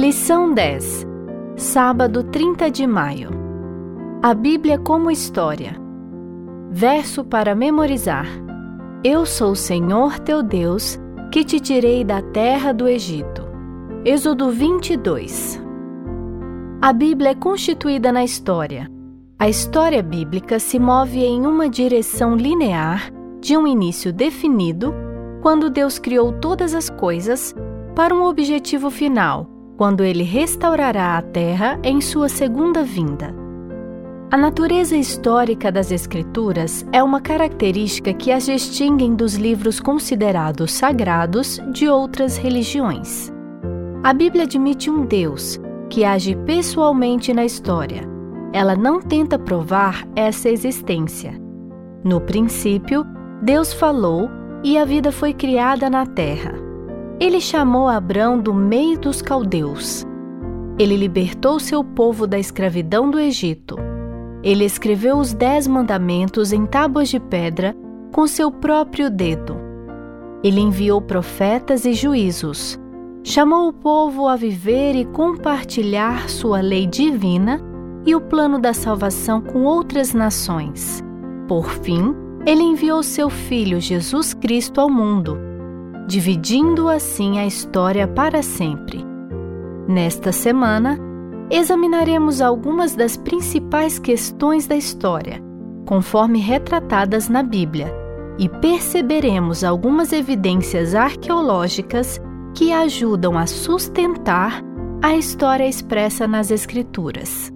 Lição 10 Sábado 30 de maio. A Bíblia como História. Verso para memorizar. Eu sou o Senhor teu Deus, que te tirei da terra do Egito. Êxodo 22 A Bíblia é constituída na história. A história bíblica se move em uma direção linear, de um início definido, quando Deus criou todas as coisas, para um objetivo final, quando ele restaurará a terra em sua segunda vinda. A natureza histórica das Escrituras é uma característica que as distinguem dos livros considerados sagrados de outras religiões. A Bíblia admite um Deus que age pessoalmente na história. Ela não tenta provar essa existência. No princípio, Deus falou e a vida foi criada na terra. Ele chamou Abrão do meio dos caldeus. Ele libertou seu povo da escravidão do Egito. Ele escreveu os Dez Mandamentos em tábuas de pedra com seu próprio dedo. Ele enviou profetas e juízos. Chamou o povo a viver e compartilhar sua lei divina e o plano da salvação com outras nações. Por fim, ele enviou seu Filho Jesus Cristo ao mundo dividindo assim a história para sempre. Nesta semana, examinaremos algumas das principais questões da história, conforme retratadas na Bíblia, e perceberemos algumas evidências arqueológicas que ajudam a sustentar a história expressa nas Escrituras.